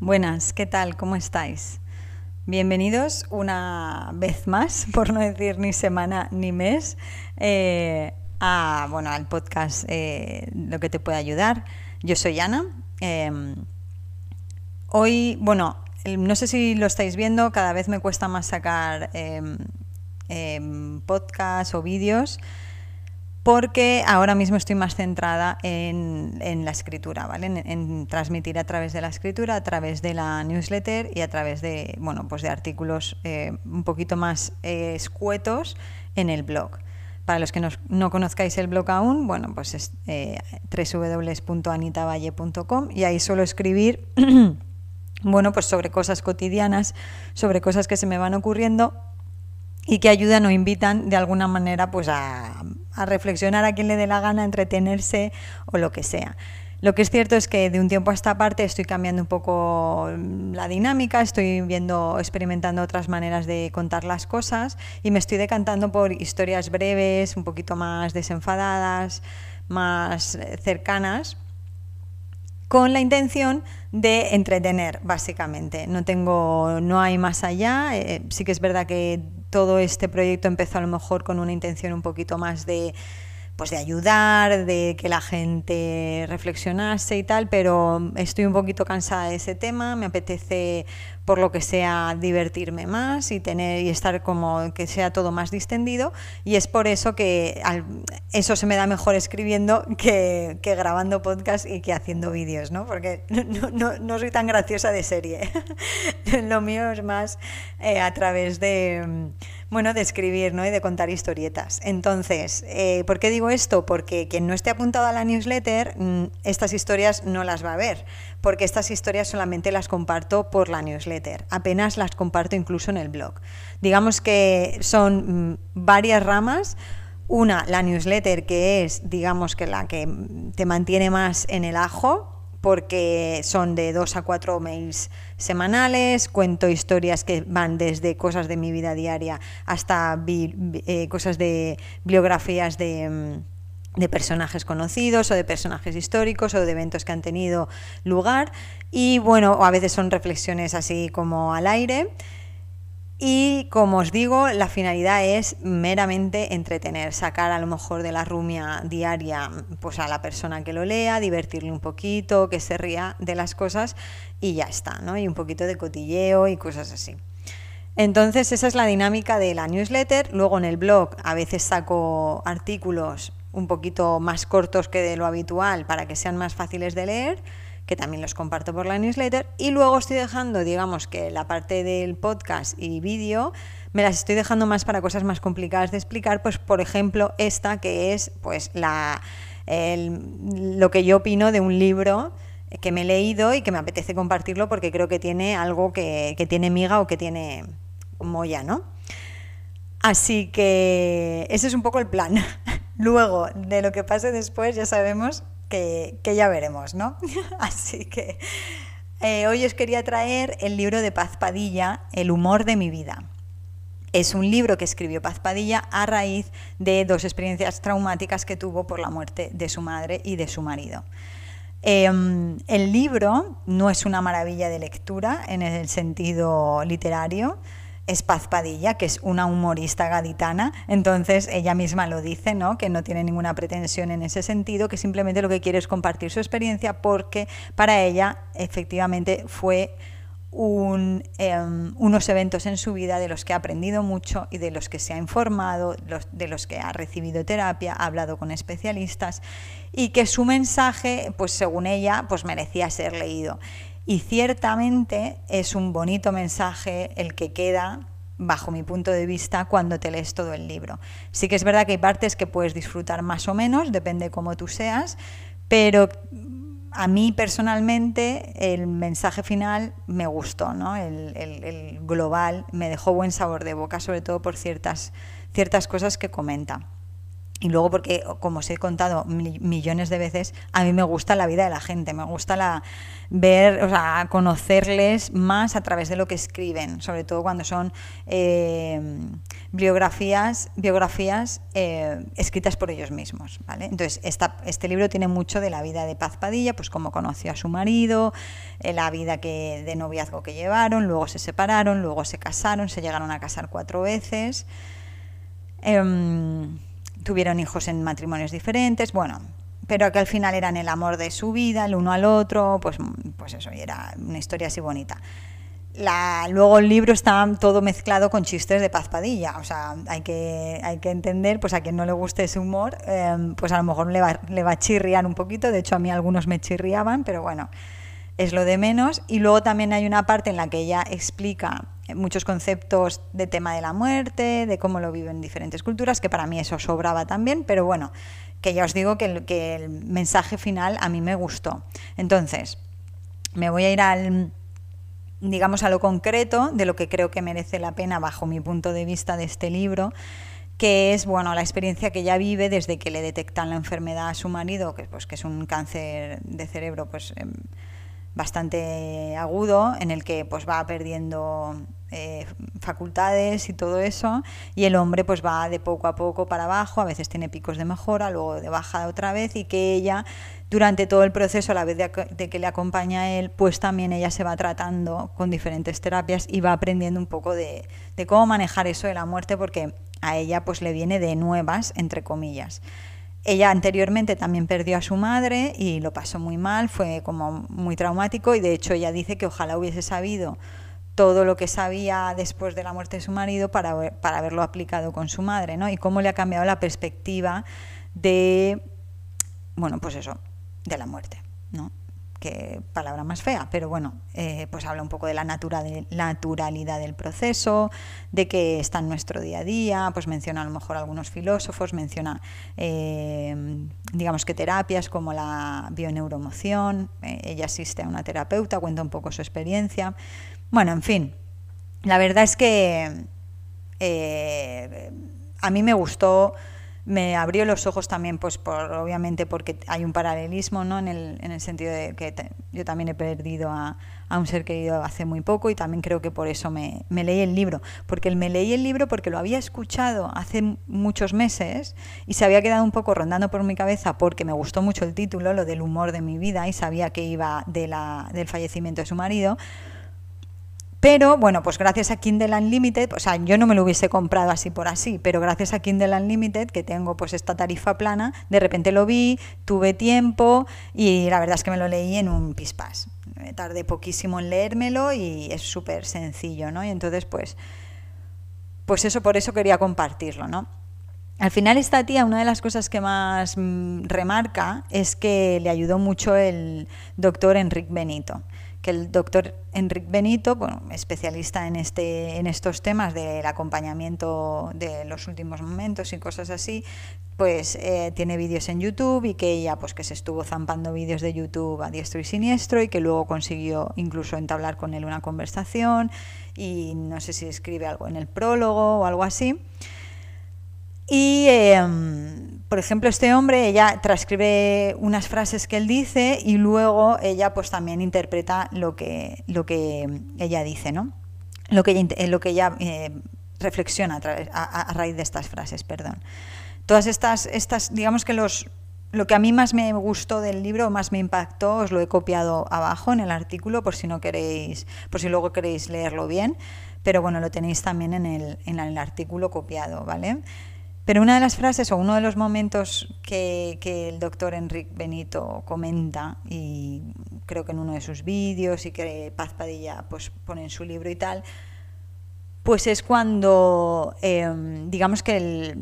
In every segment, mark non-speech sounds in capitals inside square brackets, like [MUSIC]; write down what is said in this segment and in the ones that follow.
Buenas, ¿qué tal? ¿Cómo estáis? Bienvenidos una vez más, [LAUGHS] por no decir ni semana ni mes, eh, a, bueno, al podcast eh, Lo que te puede ayudar. Yo soy Ana. Em, hoy, bueno, no sé si lo estáis viendo, cada vez me cuesta más sacar eh, podcasts o vídeos porque ahora mismo estoy más centrada en, la escritura, ¿vale? En, transmitir a través de la escritura, a través de la newsletter y a través de, bueno, pues de artículos eh, un poquito más eh, escuetos en el blog. Para los que no, conozcáis el blog aún, bueno, pues es eh, www.anitavalle.com y ahí suelo escribir, [CLEARS THROAT] bueno, pues sobre cosas cotidianas, sobre cosas que se me van ocurriendo y que ayudan o invitan de alguna manera pues a, reflexionar a quien le dé la gana, entretenerse o lo que sea. Lo que es cierto es que de un tiempo a esta parte estoy cambiando un poco mm, la dinámica, estoy viendo, experimentando otras maneras de contar las cosas y me estoy decantando por historias breves, un poquito más desenfadadas, más eh, cercanas, con la intención de entretener, básicamente. No tengo, no hay más allá. Eh, sí que es verdad que todo este proyecto empezó a lo mejor con una intención un poquito más de pues de ayudar, de que la gente reflexionase y tal, pero estoy un poquito cansada de ese tema, me apetece por lo que sea divertirme más y tener y estar como que sea todo más distendido y es por eso que eso se me da mejor escribiendo que, grabando podcast y que haciendo vídeos, ¿no? Porque [LAUGHS] no, soy tan graciosa de serie. [LAUGHS] lo mío es más eh, a través de bueno, de escribir ¿no? y de contar historietas. Entonces, eh, ¿por qué digo esto? Porque quien no esté apuntado a la newsletter, mm, estas historias no las va a ver, porque estas historias solamente las comparto por la newsletter, apenas las comparto incluso en el blog. Digamos que son mm, varias ramas. Una, la newsletter, que es, digamos que la que te mantiene más en el ajo, porque son de dos a cuatro mails semanales, cuento historias que van desde cosas de mi vida diaria hasta eh, cosas de biografías mm, de, personajes conocidos o de personajes históricos o de eventos que han tenido lugar y bueno, a veces son reflexiones así como al aire. Y como os digo, la finalidad es meramente entretener, sacar a lo mejor de la rumia diaria pues a la persona que lo lea, divertirle un poquito, que se ría de las cosas y ya está, ¿no? Y un poquito de cotilleo y cosas así. Entonces esa es la dinámica de la newsletter. Luego en el blog a veces saco artículos un poquito más cortos que de lo habitual para que sean más fáciles de leer que también los comparto por la newsletter. Y luego estoy dejando, digamos que la parte del podcast y vídeo, me las estoy dejando más para cosas más complicadas de explicar, pues por ejemplo esta que es pues la, lo que yo opino de un libro que me he leído y que me apetece compartirlo porque creo que tiene algo que, que tiene miga o que tiene molla, ¿no? Así que ese es un poco el plan. [LAUGHS] Luego, de lo que pase después, ya sabemos que, ya veremos, ¿no? [LAUGHS] Así que eh, hoy os quería traer el libro de Paz Padilla, El humor de mi vida. Es un libro que escribió Paz Padilla a raíz de dos experiencias traumáticas que tuvo por la muerte de su madre y de su marido. Em, el libro no es una maravilla de lectura en el sentido literario, es Paz Padilla, que es una humorista gaditana, entonces ella misma lo dice, ¿no? que no tiene ninguna pretensión en ese sentido, que simplemente lo que quiere es compartir su experiencia porque para ella efectivamente fue em, unos eventos en su vida de los que ha aprendido mucho y de los que se ha informado, de los que ha recibido terapia, ha hablado con especialistas y que su mensaje, pues según ella, pues merecía ser leído. Y ciertamente es un bonito mensaje el que queda bajo mi punto de vista, cuando te lees todo el libro. Sí que es verdad que hay partes que puedes disfrutar más o menos, depende de cómo tú seas, pero a mí personalmente el mensaje final me gustó, ¿no? el, el global me dejó buen sabor de boca, sobre todo por ciertas, ciertas cosas que comenta. Y luego porque, como os he contado millones de veces, a mí me gusta la vida de la gente, me gusta la, ver, o sea, conocerles más a través de lo que escriben, sobre todo cuando son eh, biografías, biografías eh, escritas por ellos mismos. ¿vale? Entonces, este libro tiene mucho de la vida de Paz Padilla, pues cómo conoció a su marido, eh, la vida que, de noviazgo que llevaron, luego se separaron, luego se casaron, se llegaron a casar cuatro veces. Em, tuvieron hijos en matrimonios diferentes, bueno, pero que al final eran el amor de su vida, el uno al otro, pues, pues eso, y era una historia así bonita. Luego el libro está todo mezclado con chistes de Paz Padilla, o sea, hay que, hay que entender, pues a quien no le guste ese humor, em, pues a lo mejor le va, le va a chirriar un poquito, de hecho a mí algunos me chirriaban, pero bueno, es lo de menos. Y luego también hay una parte en la que ella explica muchos conceptos de tema de la muerte, de cómo lo viven diferentes culturas, que para mí eso sobraba también, pero bueno, que ya os digo que el, mensaje final a mí me gustó. Entonces, me voy a ir al digamos a lo concreto de lo que creo que merece la pena bajo mi punto de vista de este libro que es bueno la experiencia que ella vive desde que le detectan la enfermedad a su marido que pues que es un cáncer de cerebro pues em, bastante agudo en el que pues va perdiendo eh, facultades y todo eso y el hombre pues va de poco a poco para abajo a veces tiene picos de mejora luego de bajada otra vez y que ella durante todo el proceso a la vez de, que le acompaña a él pues también ella se va tratando con diferentes terapias y va aprendiendo un poco de, de cómo manejar eso de la muerte porque a ella pues le viene de nuevas entre comillas. Ella anteriormente también perdió a su madre y lo pasó muy mal, fue como muy traumático y de hecho ella dice que ojalá hubiese sabido todo lo que sabía después de la muerte de su marido para, para haberlo aplicado con su madre, ¿no? Y cómo le ha cambiado la perspectiva de, bueno, pues eso, de la muerte, ¿no? Que palabra más fea, pero bueno, eh, pues habla un poco de la naturalidad del proceso, de que está en nuestro día a día, pues menciona a lo mejor algunos filósofos, menciona, eh, digamos que terapias como la bioneuromoción, eh, ella asiste a una terapeuta, cuenta un poco su experiencia. Bueno, en fin, la verdad es que a mí me gustó me abrió los ojos también, pues por, obviamente porque hay un paralelismo, ¿no? En el, en el sentido de que yo también he perdido a, a, un ser querido hace muy poco y también creo que por eso me, me, leí el libro. Porque me leí el libro porque lo había escuchado hace muchos meses y se había quedado un poco rondando por mi cabeza porque me gustó mucho el título, lo del humor de mi vida y sabía que iba de la, del fallecimiento de su marido pero bueno, pues gracias a Kindle Unlimited, o sea, yo no me lo hubiese comprado así por así, pero gracias a Kindle Unlimited, que tengo pues esta tarifa plana, de repente lo vi, tuve tiempo y la verdad es que me lo leí en un pispás. Tardé poquísimo en leérmelo y es súper sencillo, ¿no? Y entonces pues, pues eso, por eso quería compartirlo, ¿no? Al final esta tía, una de las cosas que más mm, remarca es que le ayudó mucho el doctor Enrique Benito que el doctor Enrique Benito, bueno, especialista en, este, en estos temas del acompañamiento de los últimos momentos y cosas así, pues eh, tiene vídeos en YouTube y que ella pues que se estuvo zampando vídeos de YouTube a diestro y siniestro y que luego consiguió incluso entablar con él una conversación y no sé si escribe algo en el prólogo o algo así. Y em, por ejemplo, este hombre, ella transcribe unas frases que él dice y luego ella pues también interpreta lo que, lo que ella dice, ¿no? Lo que ella, lo que ella eh, reflexiona a, raíz de estas frases, perdón. Todas estas, estas, digamos que los, lo que a mí más me gustó del libro, más me impactó, os lo he copiado abajo en el artículo por si no queréis, por si luego queréis leerlo bien, pero bueno, lo tenéis también en el, en el artículo copiado, ¿vale? Pero una de las frases o uno de los momentos que, el doctor Enrique Benito comenta, y creo que en uno de sus vídeos y que Paz Padilla pues, pone en su libro y tal, pues es cuando, em, digamos que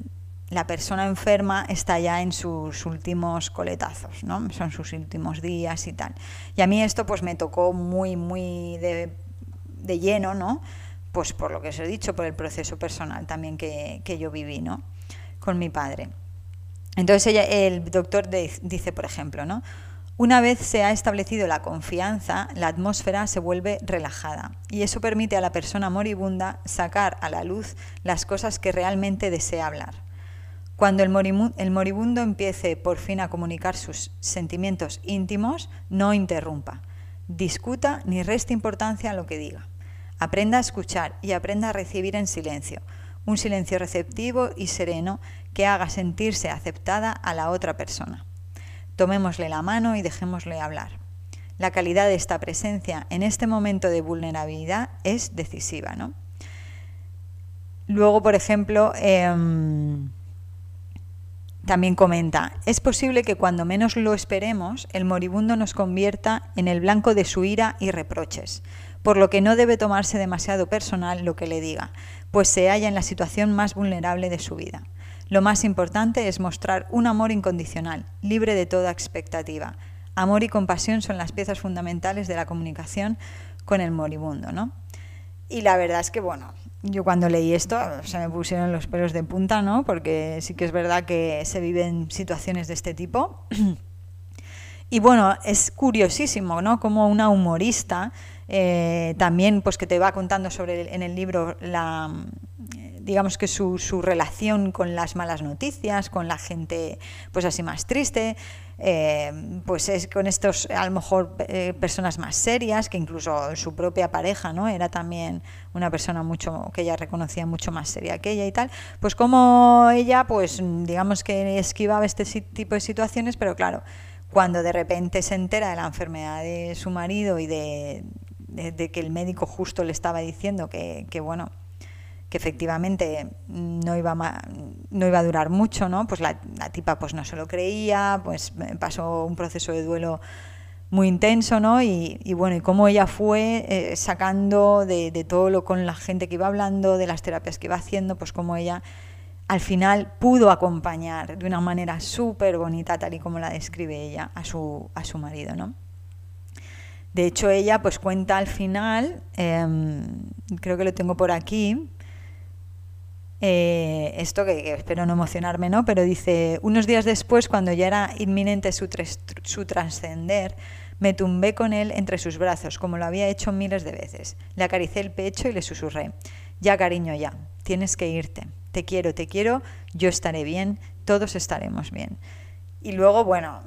la persona enferma está ya en sus últimos coletazos, ¿no? Son sus últimos días y tal. Y a mí esto pues me tocó muy, muy de, de lleno, ¿no? Pues por lo que os he dicho, por el proceso personal también que, que yo viví, ¿no? con mi padre. Entonces ella, el doctor dice, por ejemplo, ¿no? Una vez se ha establecido la confianza, la atmósfera se vuelve relajada y eso permite a la persona moribunda sacar a la luz las cosas que realmente desea hablar. Cuando el moribundo empiece por fin a comunicar sus sentimientos íntimos, no interrumpa, discuta ni reste importancia a lo que diga. Aprenda a escuchar y aprenda a recibir en silencio, un silencio receptivo y sereno que haga sentirse aceptada a la otra persona. Tomémosle la mano y dejémosle hablar. La calidad de esta presencia en este momento de vulnerabilidad es decisiva, ¿no? Luego, por ejemplo, em, también comenta, es posible que cuando menos lo esperemos, el moribundo nos convierta en el blanco de su ira y reproches, por lo que no debe tomarse demasiado personal lo que le diga, pues se halla en la situación más vulnerable de su vida. Lo más importante es mostrar un amor incondicional, libre de toda expectativa. Amor y compasión son las piezas fundamentales de la comunicación con el moribundo, ¿no? Y la verdad es que, bueno, yo cuando leí esto se me pusieron los pelos de punta, ¿no? Porque sí que es verdad que se viven situaciones de este tipo. [CLEARS THROAT] Y bueno, es curiosísimo, ¿no? Como una humorista eh, también, pues que te va contando sobre en el libro la, digamos que su, su, relación con las malas noticias, con la gente, pues así más triste. Eh, pues es con estos a lo mejor eh, personas más serias que incluso su propia pareja no era también una persona mucho que ella reconocía mucho más seria que ella y tal pues como ella pues digamos que esquivaba este tipo de situaciones pero claro cuando de repente se entera de la enfermedad de su marido y de, de, que el médico justo le estaba diciendo que, que bueno que efectivamente no iba, no iba a durar mucho, ¿no? Pues la, tipa pues no se lo creía, pues pasó un proceso de duelo muy intenso, ¿no? Y, bueno, y cómo ella fue eh, sacando de, de, todo lo con la gente que iba hablando, de las terapias que iba haciendo, pues cómo ella al final pudo acompañar de una manera súper bonita, tal y como la describe ella, a su, a su marido, ¿no? De hecho, ella pues cuenta al final, em, creo que lo tengo por aquí, eh, esto que, espero no emocionarme, ¿no? Pero dice, unos días después, cuando ya era inminente su, su trascender, me tumbé con él entre sus brazos, como lo había hecho miles de veces. Le acaricé el pecho y le susurré, ya cariño, ya, tienes que irte. Te quiero, te quiero, yo estaré bien, todos estaremos bien. Y luego, bueno,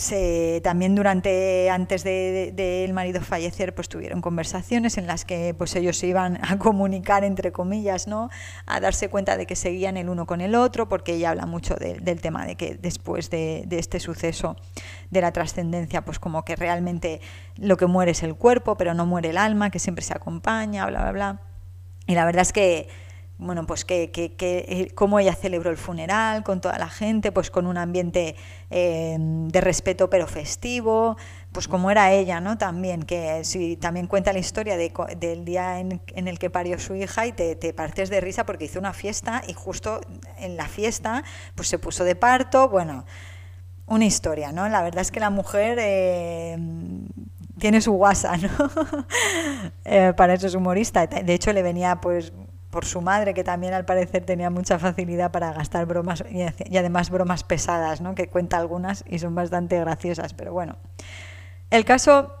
se, también durante, antes de, el marido fallecer, pues tuvieron conversaciones en las que pues ellos se iban a comunicar, entre comillas, ¿no? A darse cuenta de que seguían el uno con el otro, porque ella habla mucho del tema de que después de, de este suceso de la trascendencia, pues como que realmente lo que muere es el cuerpo, pero no muere el alma, que siempre se acompaña, bla, bla, bla. Y la verdad es que bueno, pues que, que, eh, cómo ella celebró el funeral con toda la gente, pues con un ambiente eh, de respeto pero festivo, pues como era ella, ¿no? También, que si también cuenta la historia de, del día en, el que parió su hija y te, te, partes de risa porque hizo una fiesta y justo en la fiesta pues se puso de parto, bueno, una historia, ¿no? La verdad es que la mujer eh, tiene su guasa, ¿no? [LAUGHS] para eso es humorista. De hecho, le venía pues por su madre, que también al parecer tenía mucha facilidad para gastar bromas y, además bromas pesadas, ¿no? que cuenta algunas y son bastante graciosas, pero bueno. El caso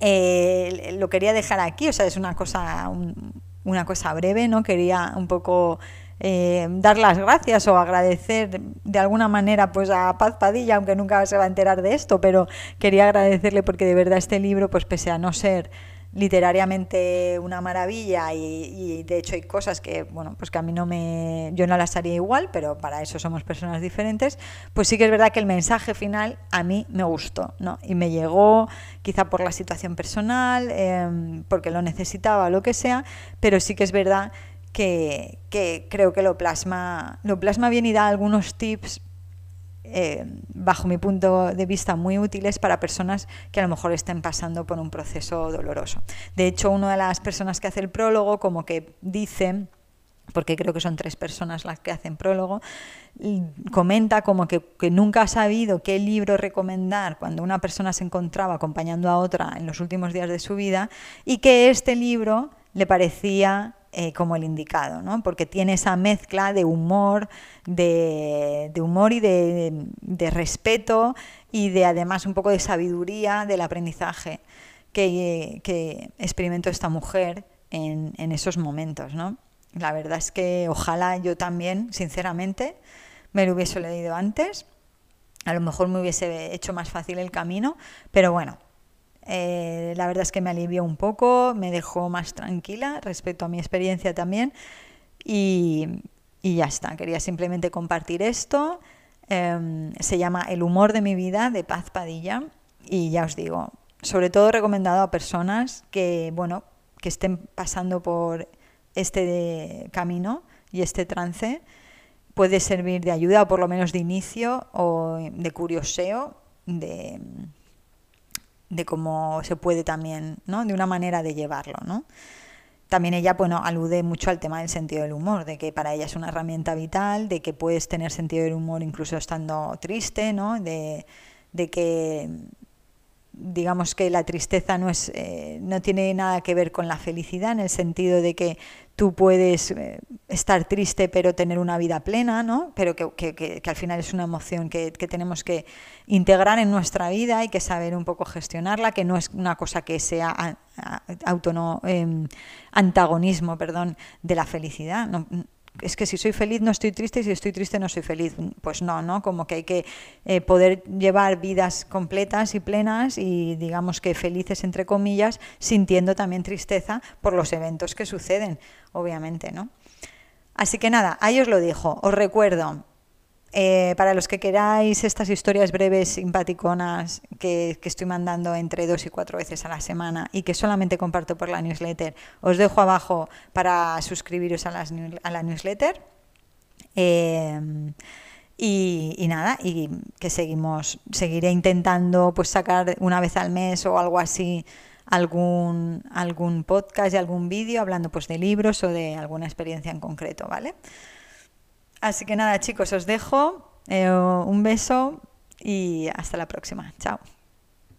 eh, lo quería dejar aquí, o sea, es una cosa, una cosa breve, ¿no? Quería un poco eh, dar las gracias o agradecer de alguna manera pues a Paz Padilla, aunque nunca se va a enterar de esto, pero quería agradecerle porque de verdad este libro, pues pese a no ser literariamente una maravilla y, de hecho hay cosas que bueno pues que a mí no me yo no las haría igual pero para eso somos personas diferentes. Pues sí que es verdad que el mensaje final a mí me gustó no y me llegó quizá por la situación personal em, porque lo necesitaba lo que sea pero sí que es verdad que, que creo que lo plasma lo plasma bien y da algunos tips eh, bajo mi punto de vista, muy útiles para personas que a lo mejor estén pasando por un proceso doloroso. De hecho, una de las personas que hace el prólogo, como que dice, porque creo que son tres personas las que hacen prólogo, comenta como que, que, nunca ha sabido qué libro recomendar cuando una persona se encontraba acompañando a otra en los últimos días de su vida y que este libro le parecía eh, como el indicado, ¿no? porque tiene esa mezcla de humor, de, humor y de, respeto y de además un poco de sabiduría del aprendizaje que, experimentó esta mujer en, en esos momentos. ¿no? La verdad es que ojalá yo también, sinceramente, me lo hubiese leído antes. A lo mejor me hubiese hecho más fácil el camino, pero bueno, eh, la verdad es que me alivió un poco, me dejó más tranquila respecto a mi experiencia también. Y, y ya está, quería simplemente compartir esto. Em, se llama El humor de mi vida de Paz Padilla y ya os digo, sobre todo recomendado a personas que, bueno, que estén pasando por este camino y este trance. Puede servir de ayuda o por lo menos de inicio o de curioseo de, de cómo se puede también, ¿no? De una manera de llevarlo, ¿no? También ella, bueno, alude mucho al tema del sentido del humor, de que para ella es una herramienta vital, de que puedes tener sentido del humor incluso estando triste, ¿no? De, de que digamos que la tristeza no es eh, no tiene nada que ver con la felicidad en el sentido de que tú puedes eh, estar triste pero tener una vida plena no pero que, que, que, al final es una emoción que, tenemos que integrar en nuestra vida y que saber un poco gestionarla que no es una cosa que sea auto eh, antagonismo perdón de la felicidad es que si soy feliz no estoy triste y si estoy triste no soy feliz. Pues no, ¿no? Como que hay que eh, poder llevar vidas completas y plenas y digamos que felices entre comillas, sintiendo también tristeza por los eventos que suceden, obviamente, ¿no? Así que nada, ahí os lo dijo. Os recuerdo, eh, para los que queráis estas historias breves, simpaticonas, que, estoy mandando entre dos y cuatro veces a la semana y que solamente comparto por la newsletter, os dejo abajo para suscribiros a la newsletter. Eh, y, y, nada, y que seguimos, seguiré intentando pues sacar una vez al mes o algo así algún, algún podcast y algún vídeo hablando pues de libros o de alguna experiencia en concreto, ¿vale? Así que nada, chicos, os dejo. Eh, un beso y hasta la próxima. Chao.